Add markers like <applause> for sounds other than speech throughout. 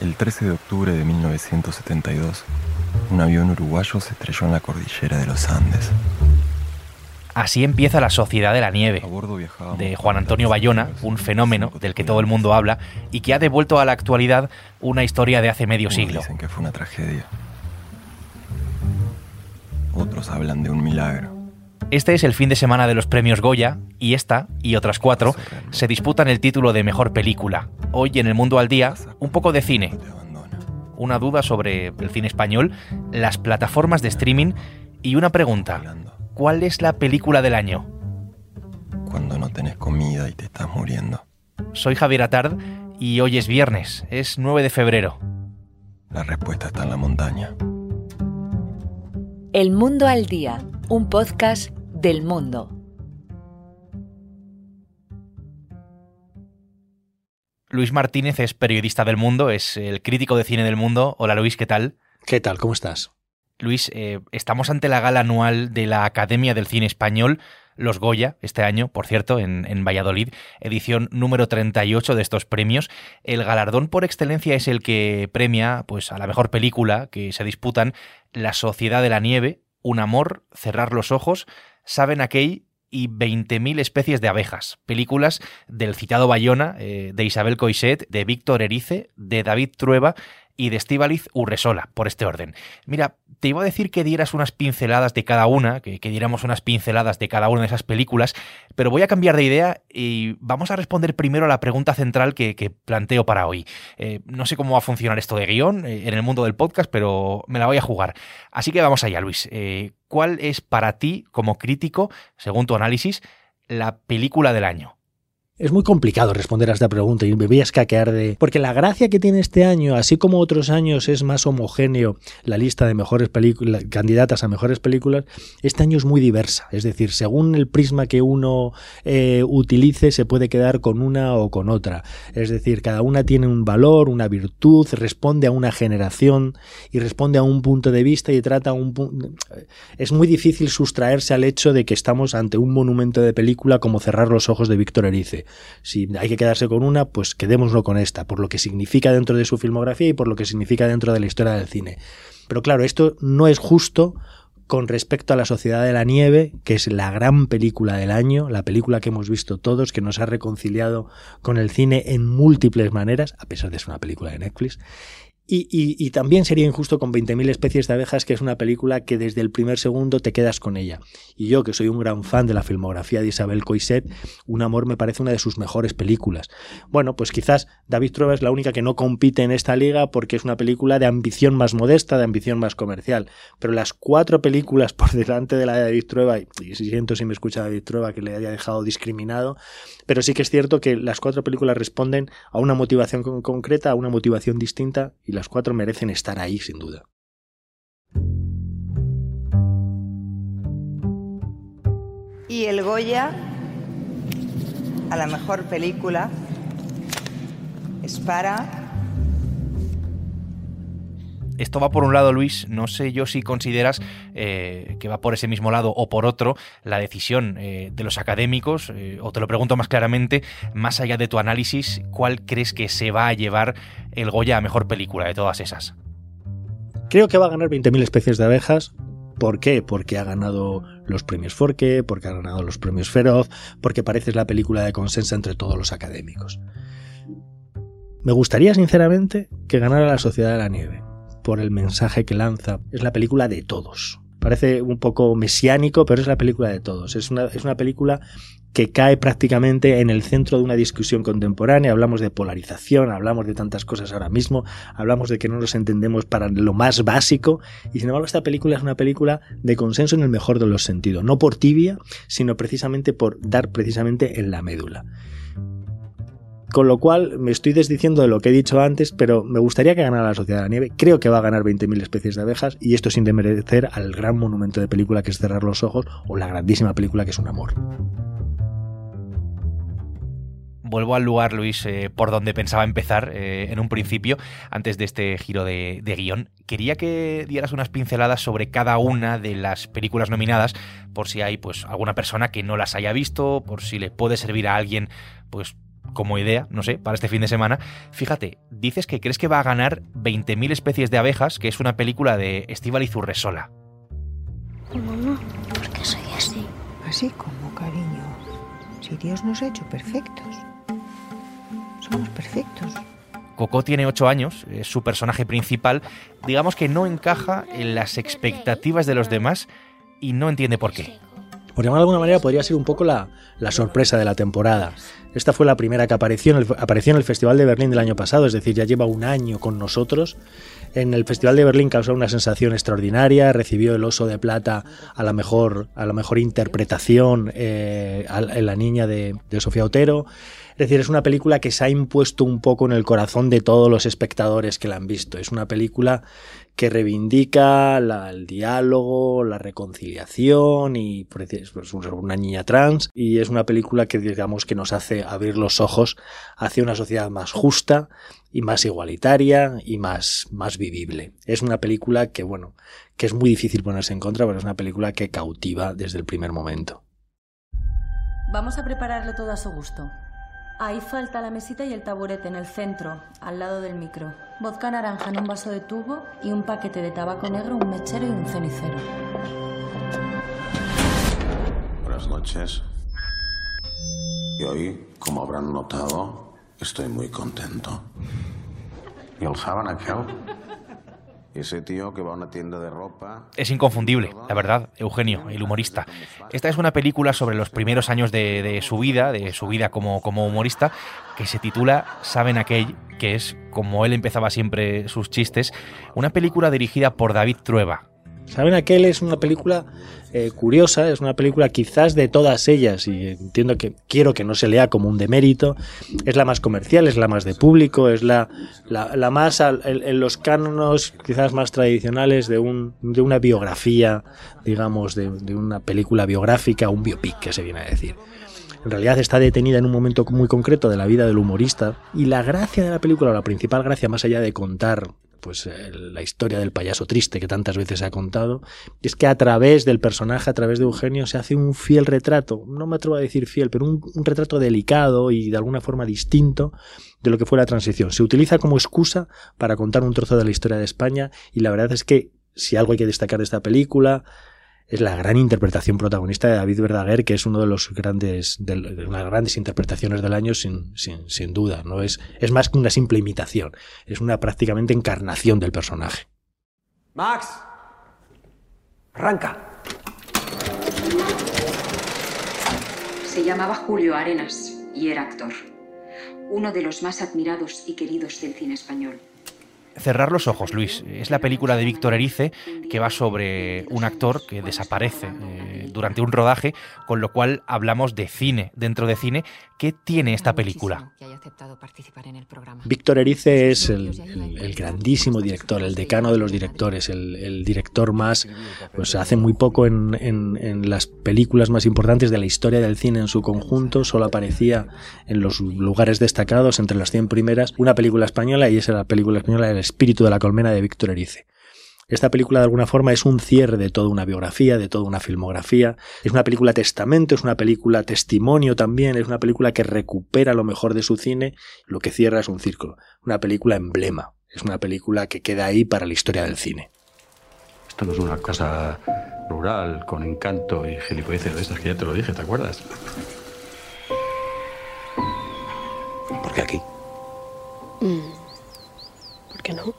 El 13 de octubre de 1972, un avión uruguayo se estrelló en la cordillera de los Andes. Así empieza la Sociedad de la Nieve, de Juan Antonio Bayona, un fenómeno del que todo el mundo habla y que ha devuelto a la actualidad una historia de hace medio siglo. Dicen que fue una tragedia. Otros hablan de un milagro. Este es el fin de semana de los premios Goya y esta y otras cuatro se disputan el título de mejor película. Hoy en el mundo al día, un poco de cine. Una duda sobre el cine español, las plataformas de streaming y una pregunta. ¿Cuál es la película del año? Cuando no tenés comida y te estás muriendo. Soy Javier Atard y hoy es viernes, es 9 de febrero. La respuesta está en la montaña. El Mundo al Día, un podcast del mundo. Luis Martínez es periodista del mundo, es el crítico de cine del mundo. Hola Luis, ¿qué tal? ¿Qué tal? ¿Cómo estás? Luis, eh, estamos ante la gala anual de la Academia del Cine Español, los Goya, este año, por cierto, en, en, Valladolid, edición número 38 de estos premios. El galardón por excelencia es el que premia pues, a la mejor película que se disputan La Sociedad de la Nieve, Un Amor, Cerrar los Ojos, Saben Aquel y 20.000 especies de abejas. Películas del citado Bayona, eh, de Isabel Coixet, de Víctor Erice, de David Trueba y de Estíbaliz Urresola, por este orden. Mira, te iba a decir que dieras unas pinceladas de cada una, que, diéramos unas pinceladas de cada una de esas películas, pero voy a cambiar de idea y vamos a responder primero a la pregunta central que, planteo para hoy. Eh, no sé cómo va a funcionar esto de guion eh, en el mundo del podcast, pero me la voy a jugar. Así que vamos allá, Luis. Eh, ¿Cuál es para ti, como crítico, según tu análisis, la película del año? Es muy complicado responder a esta pregunta y me voy a escaquear de... Porque la gracia que tiene este año, así como otros años es más homogéneo la lista de mejores películas, candidatas a mejores películas, este año es muy diversa. Es decir, según el prisma que uno eh, utilice, se puede quedar con una o con otra. Es decir, cada una tiene un valor, una virtud, responde a una generación y responde a un punto de vista y trata un punto... Es muy difícil sustraerse al hecho de que estamos ante un monumento de película como Cerrar los ojos de Víctor Erice si hay que quedarse con una, pues quedémoslo con esta, por lo que significa dentro de su filmografía y por lo que significa dentro de la historia del cine. Pero claro, esto no es justo con respecto a La Sociedad de la Nieve, que es la gran película del año, la película que hemos visto todos, que nos ha reconciliado con el cine en múltiples maneras, a pesar de ser una película de Netflix, y, también sería injusto con 20.000 especies de abejas, que es una película que desde el primer segundo te quedas con ella. Y yo, que soy un gran fan de la filmografía de Isabel Coixet, Un amor me parece una de sus mejores películas. Bueno, pues quizás David Trueba es la única que no compite en esta liga porque es una película de ambición más modesta, de ambición más comercial. Pero las cuatro películas por delante de la de David Trueba, y siento si me escucha David Trueba que le haya dejado discriminado, pero sí que es cierto que las cuatro películas responden a una motivación concreta, a una motivación distinta, y las cuatro merecen estar ahí sin duda. Y el Goya a la mejor película es para esto va por un lado, Luis. No sé yo si consideras eh, que va por ese mismo lado o por otro la decisión eh, de los académicos, eh, o te lo pregunto más claramente, más allá de tu análisis, ¿cuál crees que se va a llevar el Goya a mejor película de todas esas? Creo que va a ganar 20.000 especies de abejas. ¿Por qué? Porque ha ganado los premios Forque, porque ha ganado los premios Feroz, porque parece la película de consenso entre todos los académicos. Me gustaría sinceramente que ganara La Sociedad de la Nieve por el mensaje que lanza. Es la película de todos. Parece un poco mesiánico, pero es la película de todos. Es una, es una película que cae prácticamente en el centro de una discusión contemporánea. Hablamos de polarización, hablamos de tantas cosas ahora mismo, hablamos de que no nos entendemos para lo más básico. Y sin embargo, esta película es una película de consenso en el mejor de los sentidos. No por tibia, sino precisamente por dar precisamente en la médula. Con lo cual me estoy desdiciendo de lo que he dicho antes, pero me gustaría que ganara la Sociedad de la Nieve. Creo que va a ganar 20.000 especies de abejas y esto sin demerecer al gran monumento de película que es Cerrar los Ojos o la grandísima película que es Un Amor. Vuelvo al lugar, Luis, eh, por donde pensaba empezar eh, en un principio, antes de este giro de, de, guion. Quería que dieras unas pinceladas sobre cada una de las películas nominadas, por si hay pues alguna persona que no las haya visto, por si le puede servir a alguien pues como idea, no sé, para este fin de semana. Fíjate, dices que crees que va a ganar 20.000 especies de abejas, que es una película de Estíbal Zurresola. Mamá, ¿por qué soy así? Así como, cariño. Si Dios nos ha hecho perfectos. Somos perfectos. Coco tiene 8 años, es su personaje principal, digamos que no encaja en las expectativas de los demás y no entiende por qué. Por llamar de alguna manera, podría ser un poco la, sorpresa de la temporada. Esta fue la primera que apareció en, el, apareció en el Festival de Berlín del año pasado, es decir, ya lleva un año con nosotros. En el Festival de Berlín causó una sensación extraordinaria, recibió el Oso de Plata a la mejor, a la mejor interpretación eh, en La Niña de, de Sofía Otero. Es decir, es una película que se ha impuesto un poco en el corazón de todos los espectadores que la han visto. Es una película que reivindica el diálogo, la reconciliación y pues, una niña trans y es una película que digamos que nos hace abrir los ojos hacia una sociedad más justa y más igualitaria y más, más vivible. Es una película que, bueno, que es muy difícil ponerse en contra, pero es una película que cautiva desde el primer momento. Vamos a prepararlo todo a su gusto. Ahí falta la mesita y el taburete en el centro, al lado del micro. Vodka naranja en un vaso de tubo y un paquete de tabaco negro, un mechero y un cenicero. Buenas noches. Y hoy, como habrán notado, estoy muy contento. ¿Y el saben aquel? Ese tío que va a una tienda de ropa. Es inconfundible, la verdad, Eugenio, el humorista. Esta es una película sobre los primeros años de, su vida, de su vida como, como, humorista, que se titula Saben aquel, que es, como él empezaba siempre sus chistes, una película dirigida por David Trueba. Saben aquel es una película eh, curiosa, es una película quizás de todas ellas, y entiendo que quiero que no se lea como un demérito, es la más comercial, es la más de público, es la, la, más en, los cánonos quizás más tradicionales de, un, de una biografía, digamos, de, de una película biográfica, un biopic que se viene a decir. En realidad está detenida en un momento muy concreto de la vida del humorista y la gracia de la película, la principal gracia más allá de contar pues eh, la historia del payaso triste que tantas veces se ha contado, es que a través del personaje, a través de Eugenio, se hace un fiel retrato, no me atrevo a decir fiel, pero un, un, retrato delicado y de alguna forma distinto de lo que fue la transición. Se utiliza como excusa para contar un trozo de la historia de España y la verdad es que si algo hay que destacar de esta película, es la gran interpretación protagonista de David Verdaguer, que es uno de los grandes, de, de las grandes interpretaciones del año sin, sin, sin, duda. No es, es más que una simple imitación, es una prácticamente encarnación del personaje. Max, arranca. Se llamaba Julio Arenas y era actor, uno de los más admirados y queridos del cine español. Cerrar los ojos, Luis. Es la película de Víctor Erice que va sobre un actor que desaparece eh, durante un rodaje, con lo cual hablamos de cine dentro de cine. ¿Qué tiene esta película? Víctor Erice es el, el, el, grandísimo director, el decano de los directores, el, el director más, pues hace muy poco en, en, en, las películas más importantes de la historia del cine en su conjunto, solo aparecía en los lugares destacados entre las 100 primeras una película española y esa era la película española El espíritu de la colmena de Víctor Erice. Esta película de alguna forma es un cierre de toda una biografía, de toda una filmografía. Es una película testamento, es una película testimonio también, es una película que recupera lo mejor de su cine, lo que cierra es un círculo. Una película emblema, es una película que queda ahí para la historia del cine. Esto no es una casa rural con encanto y gilipolleces de estas que ya te lo dije, ¿te acuerdas? ¿Por qué aquí? Mm. ¿Por qué no?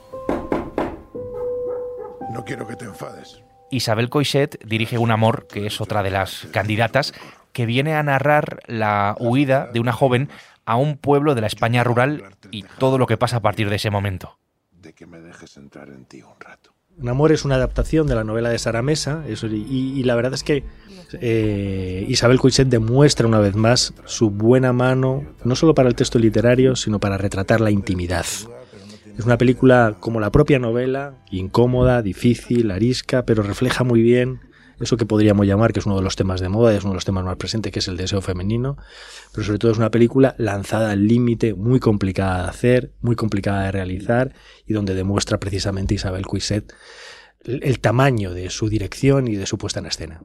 No quiero que te enfades. Isabel Coixet dirige Un amor, que es otra de las candidatas, que viene a narrar la huida de una joven a un pueblo de la España rural y todo lo que pasa a partir de ese momento. De que me dejes entrar en ti un rato. Un amor es una adaptación de la novela de Sara Mesa eso, y, y, la verdad es que eh, Isabel Coixet demuestra una vez más su buena mano, no solo para el texto literario, sino para retratar la intimidad. Es una película como la propia novela, incómoda, difícil, arisca, pero refleja muy bien eso que podríamos llamar, que es uno de los temas de moda, es uno de los temas más presentes, que es el deseo femenino, pero sobre todo es una película lanzada al límite, muy complicada de hacer, muy complicada de realizar, y donde demuestra precisamente Isabel Cuiset el, el tamaño de su dirección y de su puesta en escena.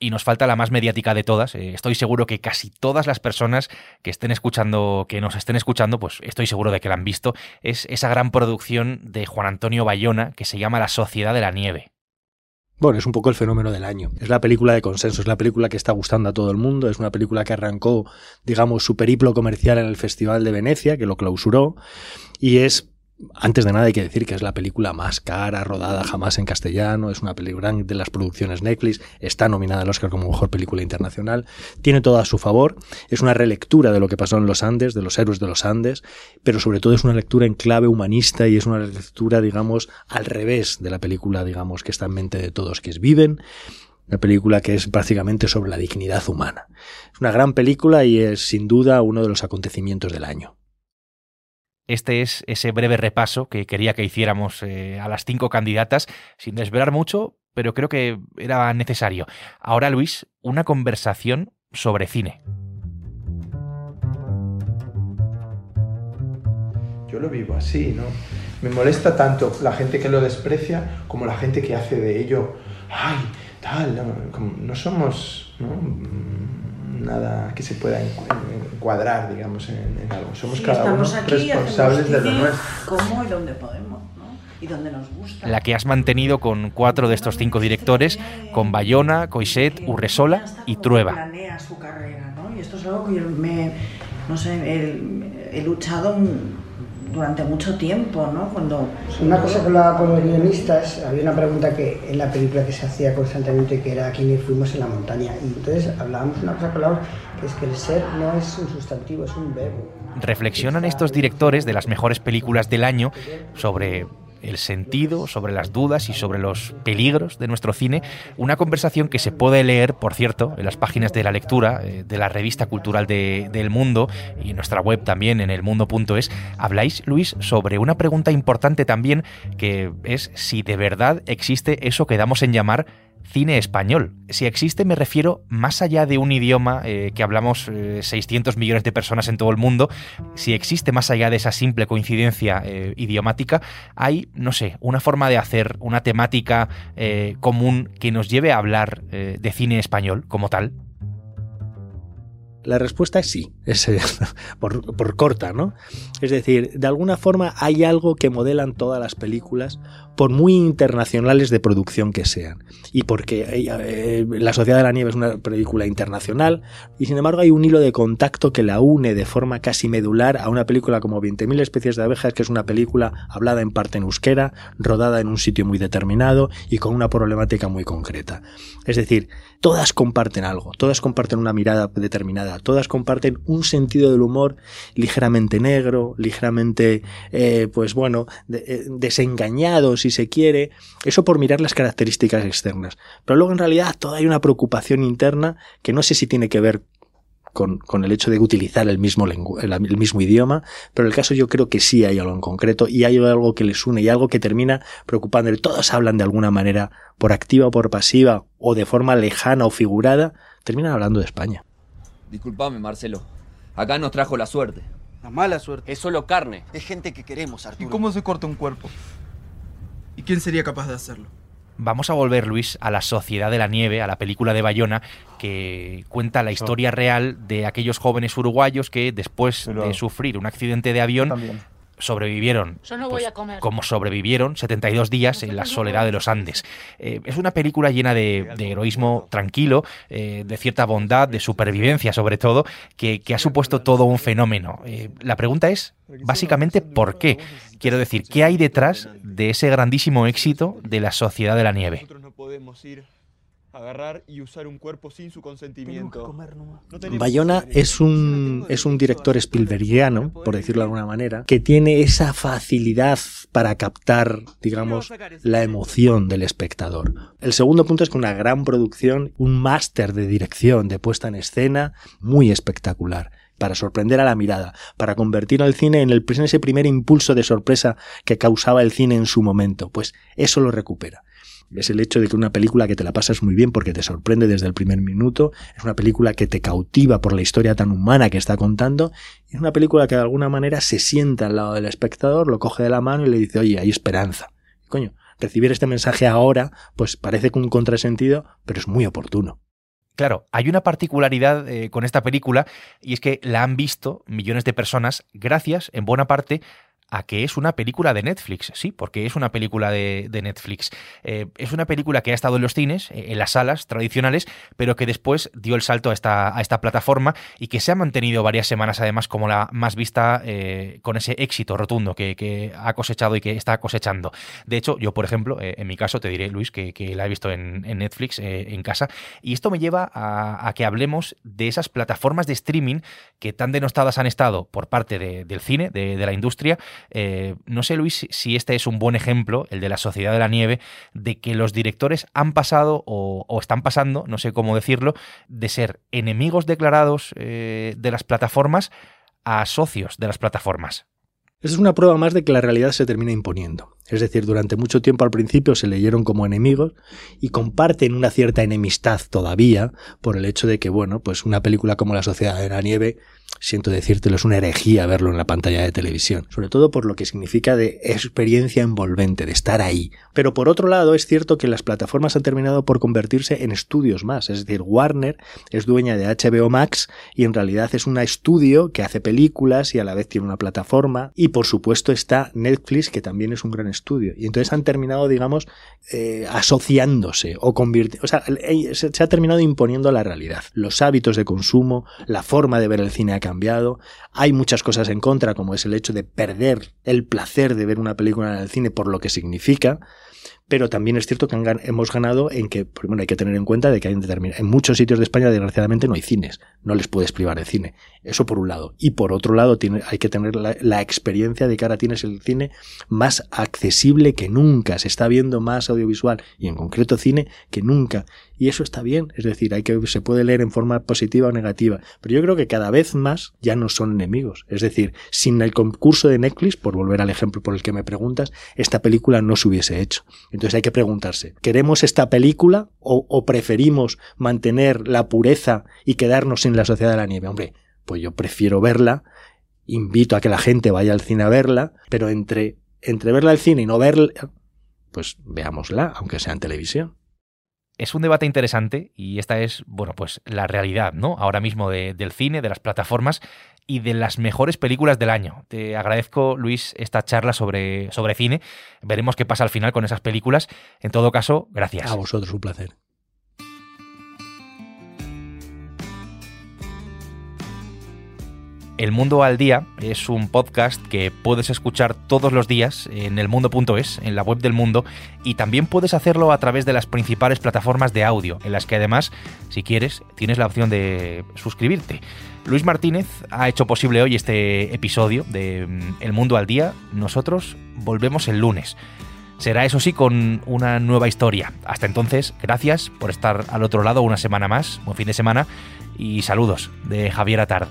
Y nos falta la más mediática de todas. Eh, estoy seguro que casi todas las personas que estén escuchando, que nos estén escuchando, pues estoy seguro de que la han visto. Es esa gran producción de Juan Antonio Bayona que se llama La Sociedad de la Nieve. Bueno, es un poco el fenómeno del año. Es la película de consenso, es la película que está gustando a todo el mundo, es una película que arrancó, digamos, su periplo comercial en el Festival de Venecia, que lo clausuró, y es antes de nada hay que decir que es la película más cara rodada jamás en castellano, es una película de las producciones Netflix, está nominada al Oscar como mejor película internacional, tiene todo a su favor, es una relectura de lo que pasó en los Andes, de los héroes de los Andes, pero sobre todo es una lectura en clave humanista y es una lectura, digamos, al revés de la película, digamos, que está en mente de todos, que es Viven, una película que es básicamente sobre la dignidad humana. Es una gran película y es sin duda uno de los acontecimientos del año. Este es ese breve repaso que quería que hiciéramos eh, a las cinco candidatas, sin desvelar mucho, pero creo que era necesario. Ahora, Luis, una conversación sobre cine. Yo lo vivo así, ¿no? Me molesta tanto la gente que lo desprecia como la gente que hace de ello, ay, tal, no, no somos, ¿no? Nada que se pueda encuadrar, digamos, en, algo. Somos cada uno responsables de lo nuestro. ¿Cómo y dónde podemos? Y dónde nos gusta. La que has mantenido con cuatro de estos cinco directores, con Bayona, Coixet, Urresola y Trueba. Planea su carrera, ¿no? Y esto es algo que yo me, no sé, he, he luchado durante mucho tiempo, ¿no? Cuando una cosa que hablaba con los guionistas, había una pregunta que en la película que se hacía constantemente que era quiénes fuimos en la montaña y entonces hablábamos una cosa que que es que el ser no es un sustantivo, es un verbo. Reflexionan estos directores de las mejores películas del año sobre el sentido, sobre las dudas y sobre los peligros de nuestro cine, una conversación que se puede leer, por cierto, en las páginas de la lectura eh, de la revista cultural de, del mundo y nuestra web también en elmundo.es. Habláis, Luis, sobre una pregunta importante también, que es si de verdad existe eso que damos en llamar cine español. Si existe me refiero más allá de un idioma eh, que hablamos 600 eh, millones de personas en todo el mundo, si existe más allá de esa simple coincidencia eh, idiomática, hay, no sé, una forma de hacer una temática común que nos lleve a hablar de cine español como tal. La respuesta es sí, <laughs> por, corta, ¿no? Es decir, de alguna forma hay algo que modelan todas las películas por muy internacionales de producción que sean. Y porque eh, eh, La Sociedad de la Nieve es una película internacional, y sin embargo hay un hilo de contacto que la une de forma casi medular a una película como 20.000 especies de abejas, que es una película hablada en parte en euskera, rodada en un sitio muy determinado y con una problemática muy concreta. Es decir, todas comparten algo, todas comparten una mirada determinada, todas comparten un sentido del humor ligeramente negro, ligeramente, eh, pues bueno, desengañado, si se quiere, eso por mirar las características externas. Pero luego en realidad toda hay una preocupación interna que no sé si tiene que ver con, el hecho de utilizar el mismo, el mismo idioma, pero en el caso yo creo que sí hay algo en concreto y hay algo que les une y algo que termina preocupando. Todos hablan de alguna manera, por activa o por pasiva, o de forma lejana o figurada, terminan hablando de España. Disculpame, Marcelo. Acá nos trajo la suerte. La mala suerte. Es solo carne. Es gente que queremos, Arturo. ¿Y cómo se corta un cuerpo? ¿Y quién sería capaz de hacerlo? Vamos a volver, Luis, a la Sociedad de la Nieve, a la película de Bayona, que cuenta la historia real de aquellos jóvenes uruguayos que después de sufrir un accidente de avión sobrevivieron. Pues, como sobrevivieron 72 días en la soledad de los Andes. Eh, es una película llena de, heroísmo tranquilo, eh, de cierta bondad, de supervivencia sobre todo, que, ha supuesto todo un fenómeno. Eh, la pregunta es, básicamente, ¿por qué? Quiero decir, ¿qué hay detrás de ese grandísimo éxito de la Sociedad de la Nieve? Agarrar y usar un cuerpo sin su consentimiento. Bayona es un, es un director Spielbergiano, por decirlo de alguna manera, que tiene esa facilidad para captar, digamos, la emoción del espectador. El segundo punto es que una gran producción, un máster de dirección, de puesta en escena, muy espectacular para sorprender a la mirada, para convertir al cine en, el, en ese primer impulso de sorpresa que causaba el cine en su momento. Pues eso lo recupera es el hecho de que una película que te la pasas muy bien porque te sorprende desde el primer minuto, es una película que te cautiva por la historia tan humana que está contando, es una película que de alguna manera se sienta al lado del espectador, lo coge de la mano y le dice, oye, hay esperanza. Coño, recibir este mensaje ahora, pues parece un contrasentido, pero es muy oportuno. Claro, hay una particularidad eh, con esta película y es que la han visto millones de personas gracias, en buena parte, a que es una película de Netflix. Sí, porque es una película de, Netflix. Eh, es una película que ha estado en los cines, eh, en las salas tradicionales, pero que después dio el salto a esta, plataforma y que se ha mantenido varias semanas además como la más vista eh, con ese éxito rotundo que, ha cosechado y que está cosechando. De hecho, yo, por ejemplo, en mi caso, te diré, Luis, que, la he visto en, Netflix en casa. Y esto me lleva a, que hablemos de esas plataformas de streaming que tan denostadas han estado por parte del cine, de la industria, eh, no sé, Luis, si este es un buen ejemplo, el de la Sociedad de la Nieve, de que los directores han pasado o, están pasando, no sé cómo decirlo, de ser enemigos declarados eh, de las plataformas a socios de las plataformas. Esa es una prueba más de que la realidad se termina imponiendo. Es decir, durante mucho tiempo al principio se leyeron como enemigos y comparten una cierta enemistad todavía por el hecho de que, bueno, pues una película como La Sociedad de la Nieve siento decírtelo, es una herejía verlo en la pantalla de televisión, sobre todo por lo que significa de experiencia envolvente, de estar ahí. Pero por otro lado, es cierto que las plataformas han terminado por convertirse en estudios más, es decir, Warner es dueña de HBO Max y en realidad es un estudio que hace películas y a la vez tiene una plataforma. Y por supuesto está Netflix que también es un gran estudio. Y entonces han terminado, digamos, eh, asociándose o convirtiendo, o sea, se ha terminado imponiendo la realidad, los hábitos de consumo, la forma de ver el cine cambiado. Hay muchas cosas en contra, como es el hecho de perder el placer de ver una película en el cine por lo que significa pero también es cierto que hemos ganado en que, bueno, hay que tener en cuenta de que hay en muchos sitios de España, desgraciadamente, no hay cines, no les puedes privar de cine. Eso por un lado. Y por otro lado, hay que tener la, experiencia de que ahora tienes el cine más accesible que nunca. Se está viendo más audiovisual y en concreto cine que nunca. Y eso está bien, es decir, hay que, se puede leer en forma positiva o negativa. Pero yo creo que cada vez más ya no son enemigos. Es decir, sin el concurso de Netflix, por volver al ejemplo por el que me preguntas, esta película no se hubiese hecho. Entonces hay que preguntarse, ¿queremos esta película o, preferimos mantener la pureza y quedarnos en la sociedad de la nieve? Hombre, pues yo prefiero verla, invito a que la gente vaya al cine a verla, pero entre, entre verla al cine y no verla, pues veámosla, aunque sea en televisión es un debate interesante y esta es, bueno, pues la realidad, ¿no? Ahora mismo del cine, de las plataformas y de las mejores películas del año. Te agradezco, Luis, esta charla sobre, sobre cine. Veremos qué pasa al final con esas películas. En todo caso, gracias. A vosotros, un placer. El Mundo al Día es un podcast que puedes escuchar todos los días en elmundo.es, en la web del mundo, y también puedes hacerlo a través de las principales plataformas de audio, en las que además, si quieres, tienes la opción de suscribirte. Luis Martínez ha hecho posible hoy este episodio de mm, El Mundo al Día. Nosotros volvemos el lunes. Será eso sí con una nueva historia. Hasta entonces, gracias por estar al otro lado una semana más, buen fin de semana y saludos de Javier Atard.